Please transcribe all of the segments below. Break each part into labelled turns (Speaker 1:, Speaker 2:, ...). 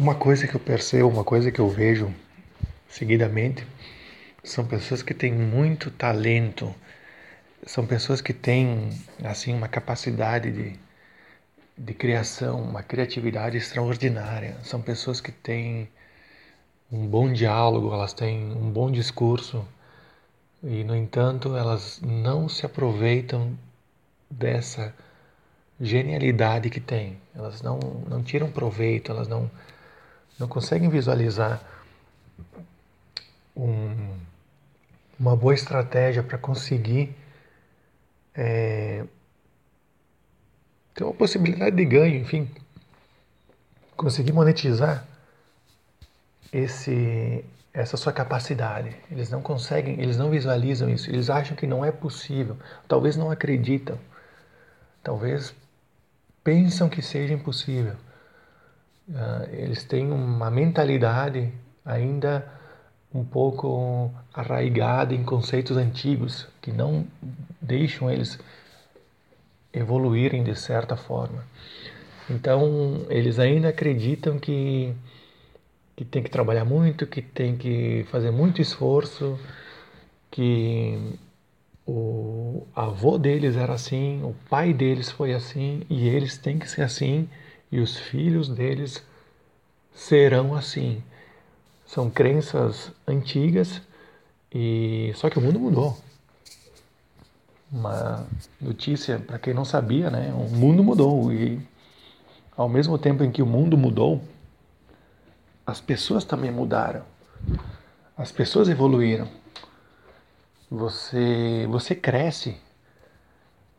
Speaker 1: Uma coisa que eu percebo, uma coisa que eu vejo seguidamente, são pessoas que têm muito talento, são pessoas que têm assim uma capacidade de, de criação, uma criatividade extraordinária. São pessoas que têm um bom diálogo, elas têm um bom discurso e, no entanto, elas não se aproveitam dessa genialidade que têm. Elas não, não tiram proveito, elas não não conseguem visualizar um, uma boa estratégia para conseguir é, ter uma possibilidade de ganho, enfim, conseguir monetizar esse essa sua capacidade. Eles não conseguem, eles não visualizam isso, eles acham que não é possível, talvez não acreditam, talvez pensam que seja impossível. Uh, eles têm uma mentalidade ainda um pouco arraigada em conceitos antigos que não deixam eles evoluírem de certa forma. Então, eles ainda acreditam que, que tem que trabalhar muito, que tem que fazer muito esforço, que o avô deles era assim, o pai deles foi assim e eles têm que ser assim e os filhos deles serão assim. São crenças antigas e só que o mundo mudou. Uma notícia para quem não sabia, né? O mundo mudou e ao mesmo tempo em que o mundo mudou, as pessoas também mudaram. As pessoas evoluíram. Você você cresce.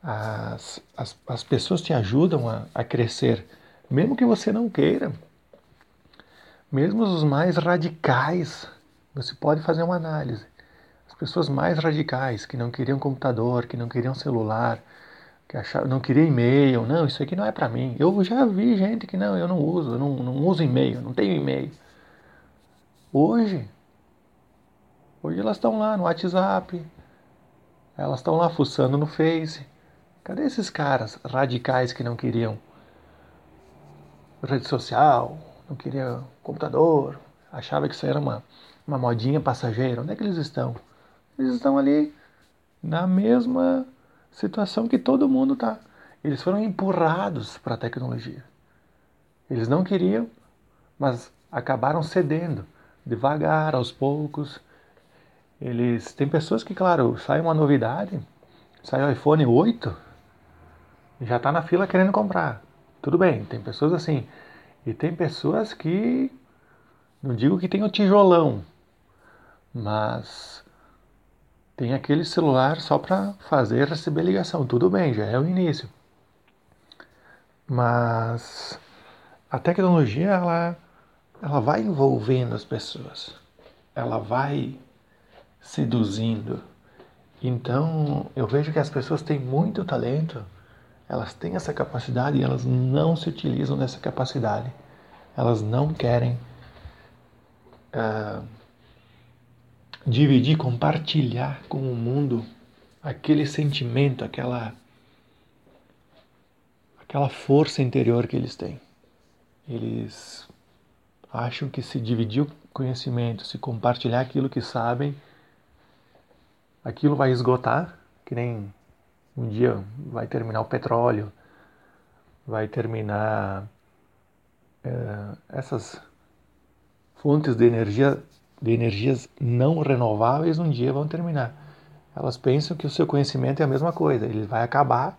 Speaker 1: As, as, as pessoas te ajudam a, a crescer mesmo que você não queira. Mesmo os mais radicais, você pode fazer uma análise. As pessoas mais radicais, que não queriam computador, que não queriam celular, que achavam, não queriam e-mail, não, isso aqui não é para mim. Eu já vi gente que não, eu não uso, eu não, não uso e-mail, não tenho e-mail. Hoje, hoje elas estão lá no WhatsApp, elas estão lá fuçando no Face. Cadê esses caras radicais que não queriam rede social, não queria computador, achava que isso era uma, uma modinha passageira. Onde é que eles estão? Eles estão ali na mesma situação que todo mundo está. Eles foram empurrados para a tecnologia. Eles não queriam, mas acabaram cedendo, devagar, aos poucos. Eles tem pessoas que, claro, sai uma novidade, sai o iPhone 8, já está na fila querendo comprar. Tudo bem, tem pessoas assim. E tem pessoas que, não digo que tem o tijolão, mas tem aquele celular só para fazer receber ligação. Tudo bem, já é o início. Mas a tecnologia ela, ela vai envolvendo as pessoas, ela vai seduzindo. Então eu vejo que as pessoas têm muito talento elas têm essa capacidade e elas não se utilizam dessa capacidade. Elas não querem uh, dividir, compartilhar com o mundo aquele sentimento, aquela aquela força interior que eles têm. Eles acham que se dividir o conhecimento, se compartilhar aquilo que sabem, aquilo vai esgotar, que nem um dia vai terminar o petróleo, vai terminar é, essas fontes de energia de energias não renováveis um dia vão terminar. Elas pensam que o seu conhecimento é a mesma coisa, ele vai acabar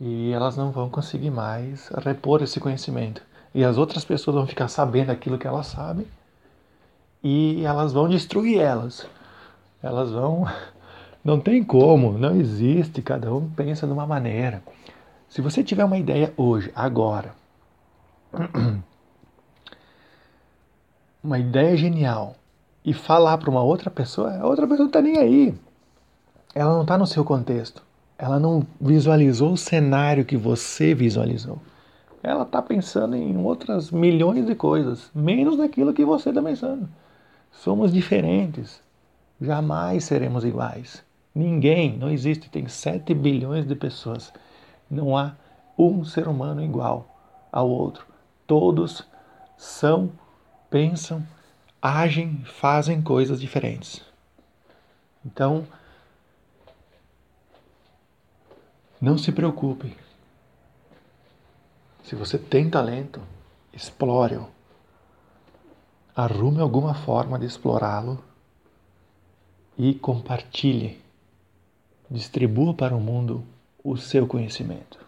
Speaker 1: e elas não vão conseguir mais repor esse conhecimento. E as outras pessoas vão ficar sabendo aquilo que elas sabem e elas vão destruir elas. Elas vão não tem como, não existe, cada um pensa de uma maneira. Se você tiver uma ideia hoje, agora, uma ideia genial, e falar para uma outra pessoa, a outra pessoa não está nem aí. Ela não está no seu contexto. Ela não visualizou o cenário que você visualizou. Ela está pensando em outras milhões de coisas, menos daquilo que você está pensando. Somos diferentes. Jamais seremos iguais. Ninguém, não existe, tem 7 bilhões de pessoas. Não há um ser humano igual ao outro. Todos são, pensam, agem, fazem coisas diferentes. Então, não se preocupe. Se você tem talento, explore-o. Arrume alguma forma de explorá-lo e compartilhe. Distribua para o mundo o seu conhecimento.